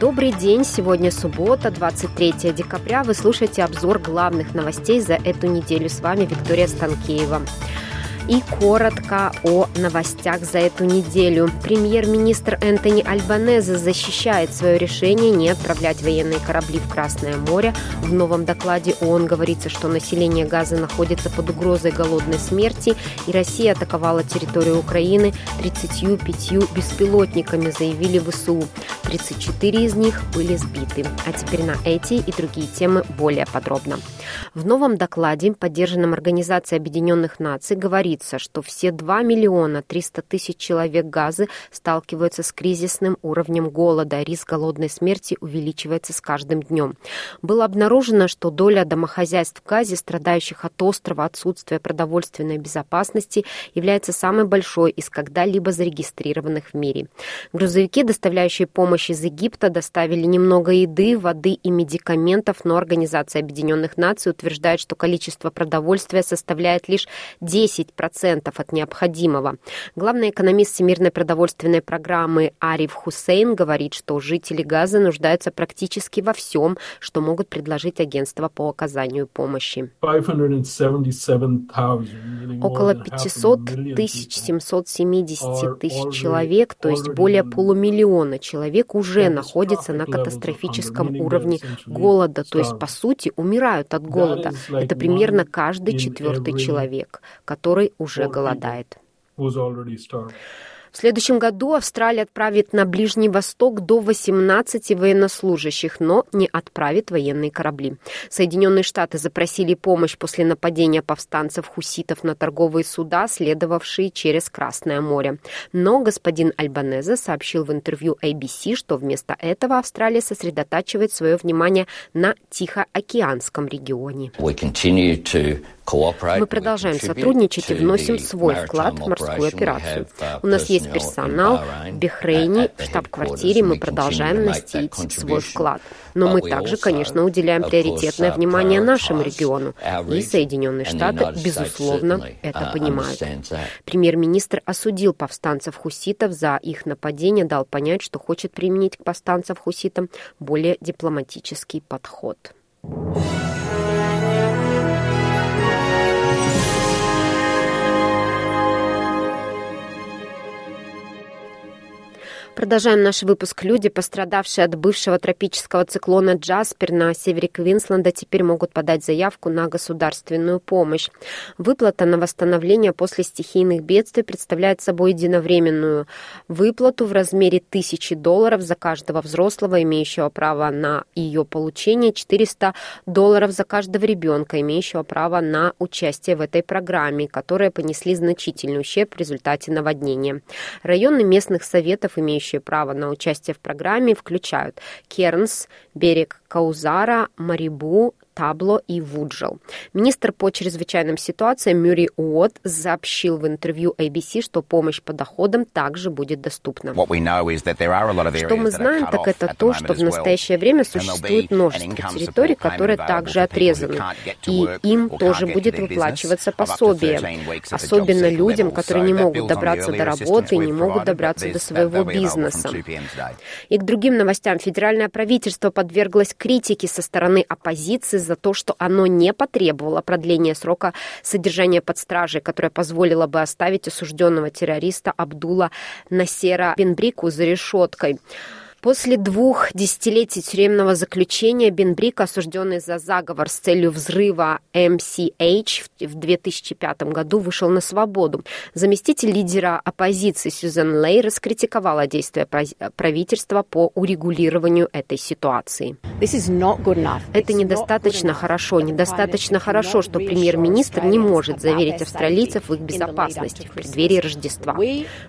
Добрый день, сегодня суббота, 23 декабря. Вы слушаете обзор главных новостей за эту неделю. С вами Виктория Станкеева. И коротко о новостях за эту неделю. Премьер-министр Энтони Альбанезе защищает свое решение не отправлять военные корабли в Красное море. В новом докладе ООН говорится, что население Газа находится под угрозой голодной смерти, и Россия атаковала территорию Украины 35 беспилотниками, заявили ВСУ. 34 из них были сбиты. А теперь на эти и другие темы более подробно. В новом докладе, поддержанном Организацией Объединенных Наций, говорится, говорится, что все 2 миллиона 300 тысяч человек Газы сталкиваются с кризисным уровнем голода. Риск голодной смерти увеличивается с каждым днем. Было обнаружено, что доля домохозяйств в Газе, страдающих от острого отсутствия продовольственной безопасности, является самой большой из когда-либо зарегистрированных в мире. Грузовики, доставляющие помощь из Египта, доставили немного еды, воды и медикаментов, но Организация Объединенных Наций утверждает, что количество продовольствия составляет лишь 10% 10% от необходимого. Главный экономист Всемирной продовольственной программы Ариф Хусейн говорит, что жители Газа нуждаются практически во всем, что могут предложить агентства по оказанию помощи. Около 500 тысяч 770 тысяч человек, то есть более полумиллиона человек уже находятся на катастрофическом уровне голода, то есть, по сути, умирают от голода. Это примерно каждый четвертый человек, который уже голодает. В следующем году Австралия отправит на Ближний Восток до 18 военнослужащих, но не отправит военные корабли. Соединенные Штаты запросили помощь после нападения повстанцев-хуситов на торговые суда, следовавшие через Красное море. Но господин Альбанезе сообщил в интервью ABC, что вместо этого Австралия сосредотачивает свое внимание на Тихоокеанском регионе. Мы продолжаем сотрудничать и вносим свой вклад в морскую операцию. Uh, У нас есть персонал в Бехрейне, в штаб-квартире, мы продолжаем носить свой вклад. Но мы также, конечно, уделяем приоритетное внимание нашему региону. И Соединенные Штаты, безусловно, это uh, понимают. Премьер-министр осудил повстанцев-хуситов за их нападение, дал понять, что хочет применить к повстанцев-хуситам более дипломатический подход. Продолжаем наш выпуск. Люди, пострадавшие от бывшего тропического циклона Джаспер на севере Квинсленда, теперь могут подать заявку на государственную помощь. Выплата на восстановление после стихийных бедствий представляет собой единовременную выплату в размере тысячи долларов за каждого взрослого, имеющего право на ее получение, 400 долларов за каждого ребенка, имеющего право на участие в этой программе, которые понесли значительный ущерб в результате наводнения. Районы местных советов, имеющие имеющие право на участие в программе, включают Кернс, берег Каузара, Марибу, Табло и Вуджел. Министр по чрезвычайным ситуациям Мюри Уотт сообщил в интервью ABC, что помощь по доходам также будет доступна. Что мы знаем, так это то, что в настоящее время существует множество территорий, которые также отрезаны, и им тоже будет выплачиваться пособие, особенно людям, которые не могут добраться до работы не могут добраться до своего бизнеса. И к другим новостям. Федеральное правительство подверглось критике со стороны оппозиции за то, что оно не потребовало продления срока содержания под стражей, которое позволило бы оставить осужденного террориста Абдула Насера Бенбрику за решеткой. После двух десятилетий тюремного заключения Бенбрик, осужденный за заговор с целью взрыва MCH в 2005 году, вышел на свободу. Заместитель лидера оппозиции Сьюзен Лей раскритиковала действия правительства по урегулированию этой ситуации. Это недостаточно хорошо. Недостаточно хорошо, что премьер-министр не может заверить австралийцев в их безопасности в преддверии Рождества.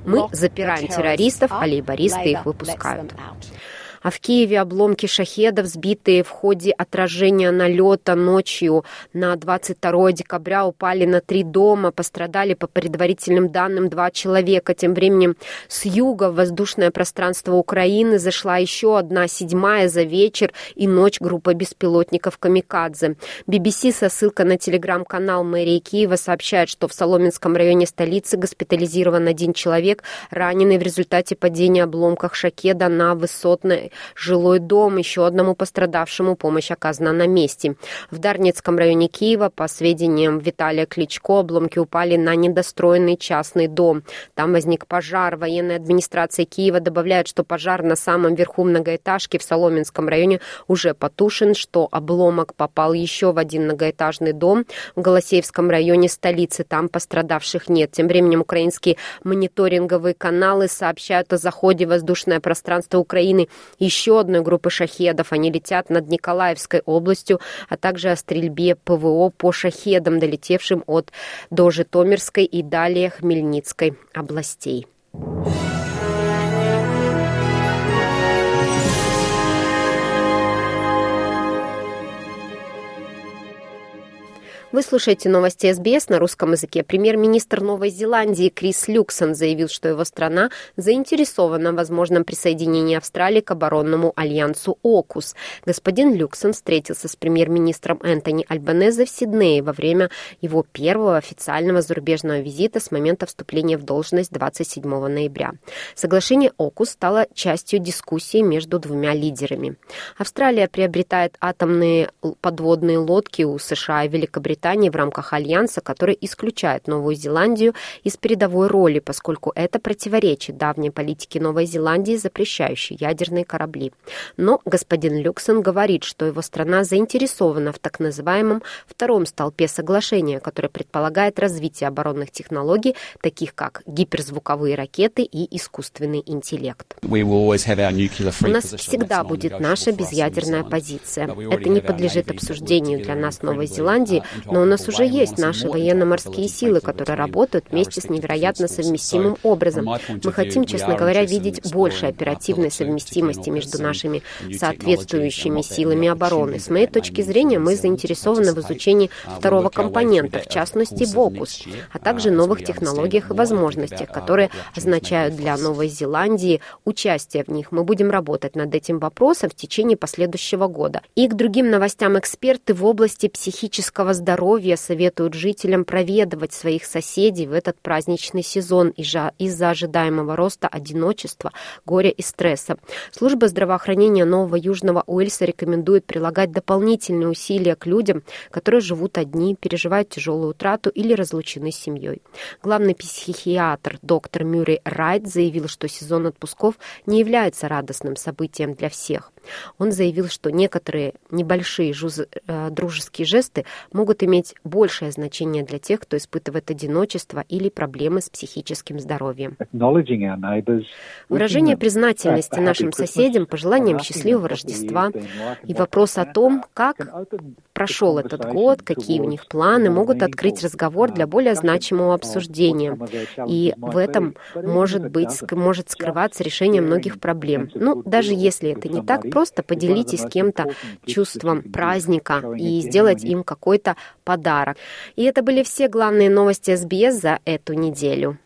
Мы запираем террористов, а лейбористы их выпускают. out. А в Киеве обломки шахедов, сбитые в ходе отражения налета ночью на 22 декабря, упали на три дома. Пострадали, по предварительным данным, два человека. Тем временем с юга в воздушное пространство Украины зашла еще одна, седьмая за вечер и ночь группа беспилотников «Камикадзе». BBC со ссылкой на телеграм-канал мэрии Киева сообщает, что в Соломенском районе столицы госпитализирован один человек, раненый в результате падения обломков шакеда на жилой дом. Еще одному пострадавшему помощь оказана на месте. В Дарницком районе Киева, по сведениям Виталия Кличко, обломки упали на недостроенный частный дом. Там возник пожар. Военная администрация Киева добавляет, что пожар на самом верху многоэтажки в Соломенском районе уже потушен, что обломок попал еще в один многоэтажный дом в Голосеевском районе столицы. Там пострадавших нет. Тем временем украинские мониторинговые каналы сообщают о заходе воздушное пространство Украины еще одной группы шахедов. Они летят над Николаевской областью, а также о стрельбе ПВО по шахедам, долетевшим от до Житомирской и далее Хмельницкой областей. Вы слушаете новости СБС на русском языке. Премьер-министр Новой Зеландии Крис Люксон заявил, что его страна заинтересована в возможном присоединении Австралии к оборонному альянсу ОКУС. Господин Люксон встретился с премьер-министром Энтони Альбанезе в Сиднее во время его первого официального зарубежного визита с момента вступления в должность 27 ноября. Соглашение ОКУС стало частью дискуссии между двумя лидерами. Австралия приобретает атомные подводные лодки у США и Великобритании Британии в рамках альянса, который исключает Новую Зеландию из передовой роли, поскольку это противоречит давней политике Новой Зеландии, запрещающей ядерные корабли. Но господин Люксон говорит, что его страна заинтересована в так называемом втором столпе соглашения, который предполагает развитие оборонных технологий, таких как гиперзвуковые ракеты и искусственный интеллект. У нас всегда будет наша безъядерная позиция. Это не подлежит обсуждению для нас Новой Зеландии, но у нас уже есть наши военно-морские силы, которые работают вместе с невероятно совместимым образом. Мы хотим, честно говоря, видеть больше оперативной совместимости между нашими соответствующими силами обороны. С моей точки зрения, мы заинтересованы в изучении второго компонента, в частности, ВОКУС, а также новых технологиях и возможностях, которые означают для Новой Зеландии участие в них. Мы будем работать над этим вопросом в течение последующего года. И к другим новостям эксперты в области психического здоровья здоровья советуют жителям проведывать своих соседей в этот праздничный сезон из-за ожидаемого роста одиночества, горя и стресса. Служба здравоохранения Нового Южного Уэльса рекомендует прилагать дополнительные усилия к людям, которые живут одни, переживают тяжелую утрату или разлучены с семьей. Главный психиатр доктор Мюррей Райт заявил, что сезон отпусков не является радостным событием для всех. Он заявил, что некоторые небольшие э, дружеские жесты могут иметь большее значение для тех, кто испытывает одиночество или проблемы с психическим здоровьем. Выражение признательности нашим соседям, пожеланием счастливого Рождества и вопрос о том, как прошел этот год, какие у них планы, могут открыть разговор для более значимого обсуждения. И в этом может быть, может скрываться решение многих проблем. Ну, даже если это не так, просто поделитесь с кем-то чувством праздника и сделать им какой-то подарок. И это были все главные новости СБС за эту неделю.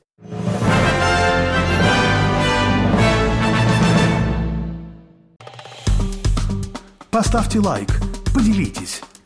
Поставьте лайк, поделитесь,